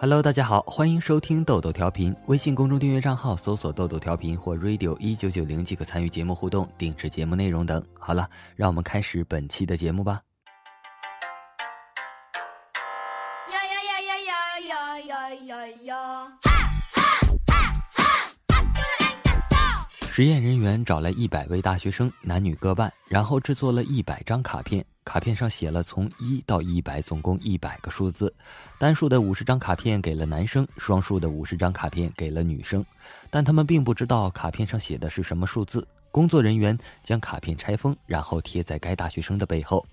Hello，大家好，欢迎收听豆豆调频。微信公众订阅账号搜索“豆豆调频”或 “radio 一九九零”即可参与节目互动、定制节目内容等。好了，让我们开始本期的节目吧。实验人员找来一百位大学生，男女各半，然后制作了一百张卡片。卡片上写了从一到一百，总共一百个数字。单数的五十张卡片给了男生，双数的五十张卡片给了女生。但他们并不知道卡片上写的是什么数字。工作人员将卡片拆封，然后贴在该大学生的背后。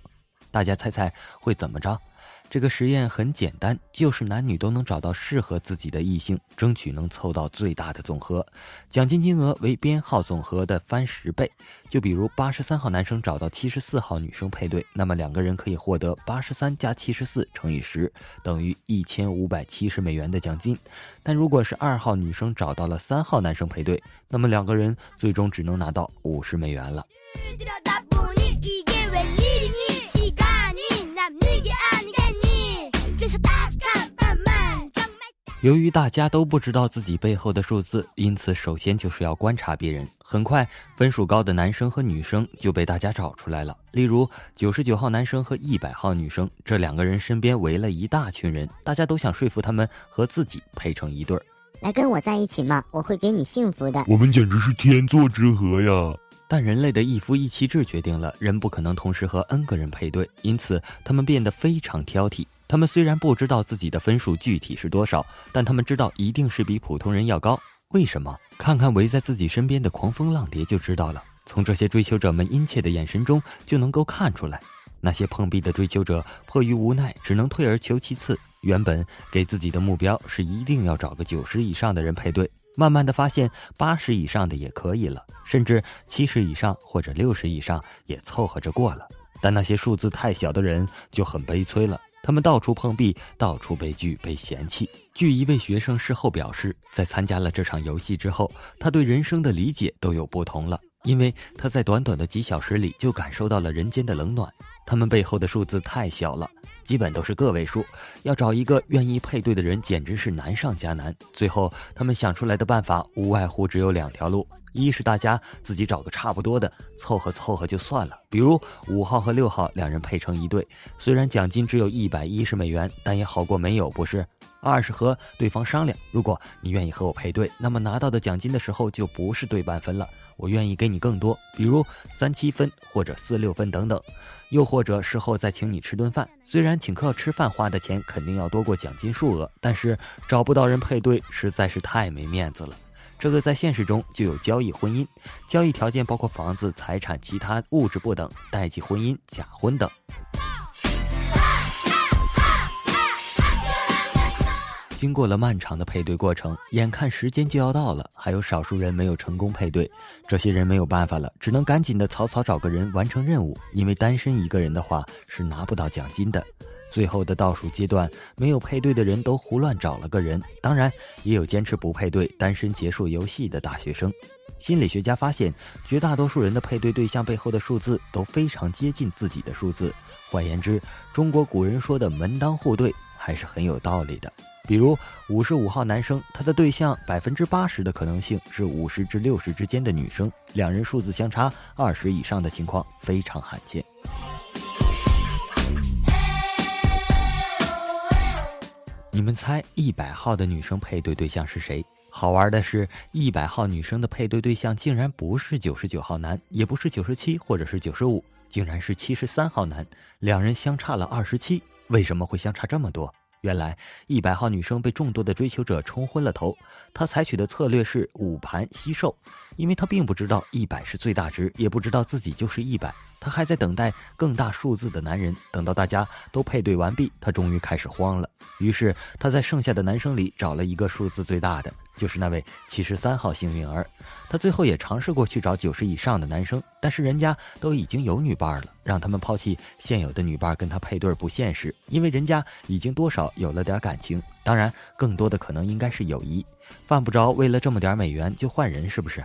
大家猜猜会怎么着？这个实验很简单，就是男女都能找到适合自己的异性，争取能凑到最大的总和。奖金金额为编号总和的翻十倍。就比如八十三号男生找到七十四号女生配对，那么两个人可以获得八十三加七十四乘以十，等于一千五百七十美元的奖金。但如果是二号女生找到了三号男生配对，那么两个人最终只能拿到五十美元了。由于大家都不知道自己背后的数字，因此首先就是要观察别人。很快，分数高的男生和女生就被大家找出来了。例如，九十九号男生和一百号女生，这两个人身边围了一大群人，大家都想说服他们和自己配成一对儿。来跟我在一起嘛，我会给你幸福的。我们简直是天作之合呀！但人类的一夫一妻制决定了，人不可能同时和 n 个人配对，因此他们变得非常挑剔。他们虽然不知道自己的分数具体是多少，但他们知道一定是比普通人要高。为什么？看看围在自己身边的狂蜂浪蝶就知道了。从这些追求者们殷切的眼神中就能够看出来，那些碰壁的追求者迫于无奈，只能退而求其次。原本给自己的目标是一定要找个九十以上的人配对，慢慢的发现八十以上的也可以了，甚至七十以上或者六十以上也凑合着过了。但那些数字太小的人就很悲催了。他们到处碰壁，到处被拒、被嫌弃。据一位学生事后表示，在参加了这场游戏之后，他对人生的理解都有不同了，因为他在短短的几小时里就感受到了人间的冷暖。他们背后的数字太小了，基本都是个位数，要找一个愿意配对的人简直是难上加难。最后，他们想出来的办法无外乎只有两条路。一是大家自己找个差不多的凑合凑合就算了，比如五号和六号两人配成一对，虽然奖金只有一百一十美元，但也好过没有，不是？二是和对方商量，如果你愿意和我配对，那么拿到的奖金的时候就不是对半分了，我愿意给你更多，比如三七分或者四六分等等，又或者事后再请你吃顿饭，虽然请客吃饭花的钱肯定要多过奖金数额，但是找不到人配对实在是太没面子了。这个在现实中就有交易婚姻，交易条件包括房子、财产、其他物质不等、代际婚姻、假婚等。经过了漫长的配对过程，眼看时间就要到了，还有少数人没有成功配对，这些人没有办法了，只能赶紧的草草找个人完成任务，因为单身一个人的话是拿不到奖金的。最后的倒数阶段，没有配对的人都胡乱找了个人，当然也有坚持不配对、单身结束游戏的大学生。心理学家发现，绝大多数人的配对对象背后的数字都非常接近自己的数字。换言之，中国古人说的“门当户对”还是很有道理的。比如五十五号男生，他的对象百分之八十的可能性是五十至六十之间的女生，两人数字相差二十以上的情况非常罕见。你们猜一百号的女生配对对象是谁？好玩的是，一百号女生的配对对象竟然不是九十九号男，也不是九十七或者是九十五，竟然是七十三号男，两人相差了二十七。为什么会相差这么多？原来一百号女生被众多的追求者冲昏了头，她采取的策略是五盘吸售，因为她并不知道一百是最大值，也不知道自己就是一百。她还在等待更大数字的男人，等到大家都配对完毕，她终于开始慌了。于是她在剩下的男生里找了一个数字最大的，就是那位七十三号幸运儿。他最后也尝试过去找九十以上的男生，但是人家都已经有女伴了，让他们抛弃现有的女伴跟他配对不现实，因为人家已经多少有了点感情，当然更多的可能应该是友谊，犯不着为了这么点美元就换人，是不是？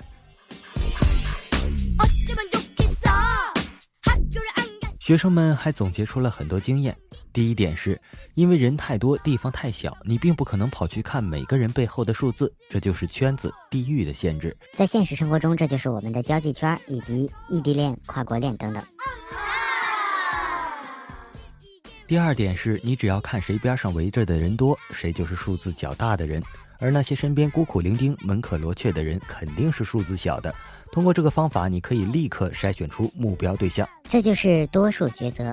学生们还总结出了很多经验。第一点是，因为人太多，地方太小，你并不可能跑去看每个人背后的数字，这就是圈子、地域的限制。在现实生活中，这就是我们的交际圈以及异地恋、跨国恋等等。第二点是，你只要看谁边上围着的人多，谁就是数字较大的人，而那些身边孤苦伶仃、门可罗雀的人，肯定是数字小的。通过这个方法，你可以立刻筛选出目标对象。这就是多数抉择。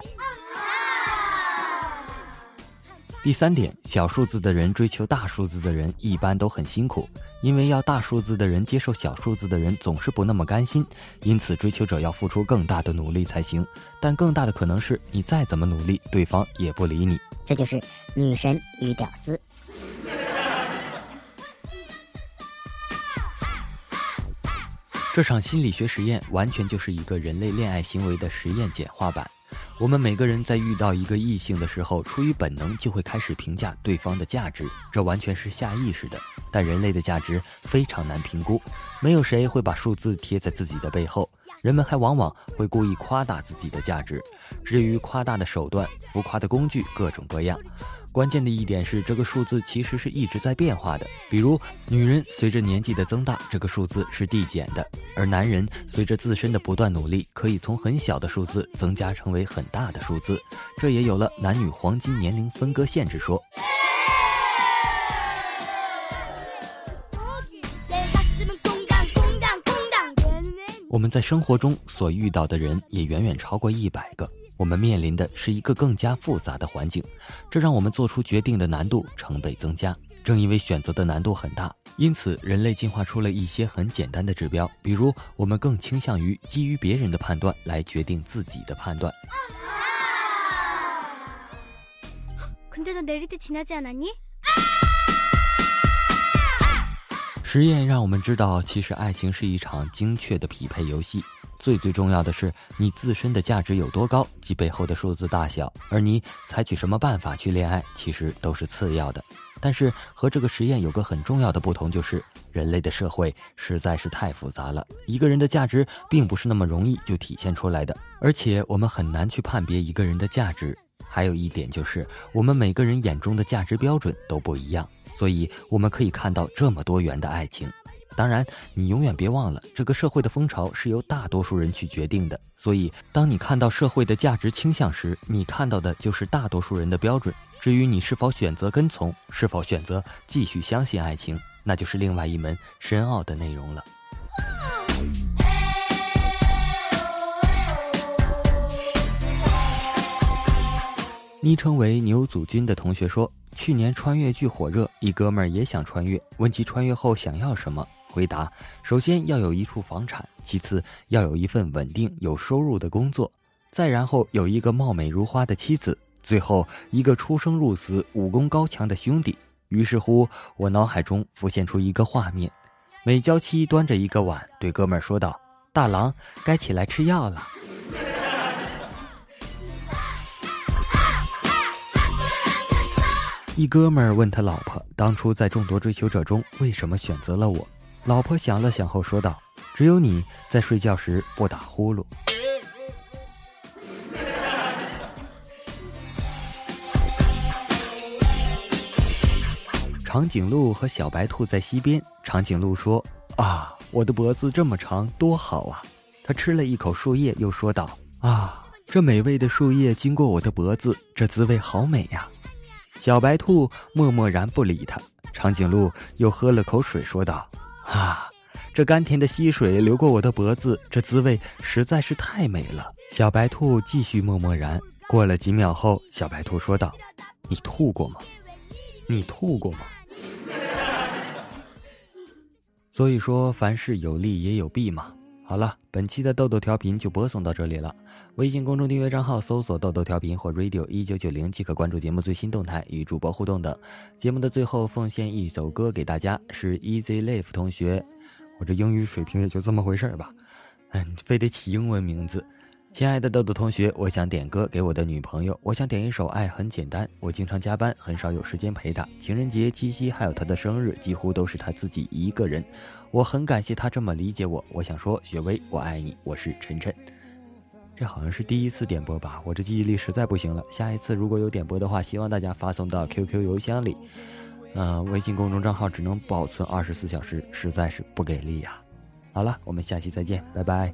第三点，小数字的人追求大数字的人一般都很辛苦，因为要大数字的人接受小数字的人总是不那么甘心，因此追求者要付出更大的努力才行。但更大的可能是你再怎么努力，对方也不理你。这就是女神与屌丝。这场心理学实验完全就是一个人类恋爱行为的实验简化版。我们每个人在遇到一个异性的时候，出于本能就会开始评价对方的价值，这完全是下意识的。但人类的价值非常难评估，没有谁会把数字贴在自己的背后。人们还往往会故意夸大自己的价值，至于夸大的手段、浮夸的工具，各种各样。关键的一点是，这个数字其实是一直在变化的。比如，女人随着年纪的增大，这个数字是递减的；而男人随着自身的不断努力，可以从很小的数字增加成为很大的数字。这也有了男女黄金年龄分割线之说。我们在生活中所遇到的人也远远超过一百个，我们面临的是一个更加复杂的环境，这让我们做出决定的难度成倍增加。正因为选择的难度很大，因此人类进化出了一些很简单的指标，比如我们更倾向于基于别人的判断来决定自己的判断。实验让我们知道，其实爱情是一场精确的匹配游戏。最最重要的是，你自身的价值有多高，及背后的数字大小，而你采取什么办法去恋爱，其实都是次要的。但是和这个实验有个很重要的不同，就是人类的社会实在是太复杂了，一个人的价值并不是那么容易就体现出来的，而且我们很难去判别一个人的价值。还有一点就是，我们每个人眼中的价值标准都不一样。所以我们可以看到这么多元的爱情，当然，你永远别忘了，这个社会的风潮是由大多数人去决定的。所以，当你看到社会的价值倾向时，你看到的就是大多数人的标准。至于你是否选择跟从，是否选择继续相信爱情，那就是另外一门深奥的内容了。昵称为牛祖军的同学说。去年穿越剧火热，一哥们儿也想穿越。问其穿越后想要什么，回答：首先要有一处房产，其次要有一份稳定有收入的工作，再然后有一个貌美如花的妻子，最后一个出生入死、武功高强的兄弟。于是乎，我脑海中浮现出一个画面：美娇妻端着一个碗，对哥们儿说道：“大郎，该起来吃药了。”一哥们儿问他老婆：“当初在众多追求者中，为什么选择了我？”老婆想了想后说道：“只有你在睡觉时不打呼噜。”长颈鹿和小白兔在溪边。长颈鹿说：“啊，我的脖子这么长，多好啊！”他吃了一口树叶，又说道：“啊，这美味的树叶经过我的脖子，这滋味好美呀。”小白兔默默然不理他，长颈鹿又喝了口水，说道：“啊，这甘甜的溪水流过我的脖子，这滋味实在是太美了。”小白兔继续默默然。过了几秒后，小白兔说道：“你吐过吗？你吐过吗？”所以说，凡事有利也有弊嘛。好了，本期的豆豆调频就播送到这里了。微信公众订阅账号搜索“豆豆调频”或 “radio 一九九零”即可关注节目最新动态与主播互动等。节目的最后奉献一首歌给大家，是 Easy Life 同学。我这英语水平也就这么回事儿吧，哎，非得起英文名字。亲爱的豆豆同学，我想点歌给我的女朋友。我想点一首《爱很简单》。我经常加班，很少有时间陪她。情人节、七夕，还有她的生日，几乎都是她自己一个人。我很感谢她这么理解我。我想说，雪薇，我爱你。我是晨晨。这好像是第一次点播吧？我这记忆力实在不行了。下一次如果有点播的话，希望大家发送到 QQ 邮箱里。嗯，微信公众账号只能保存二十四小时，实在是不给力呀。好了，我们下期再见，拜拜。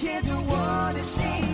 牵着我的心。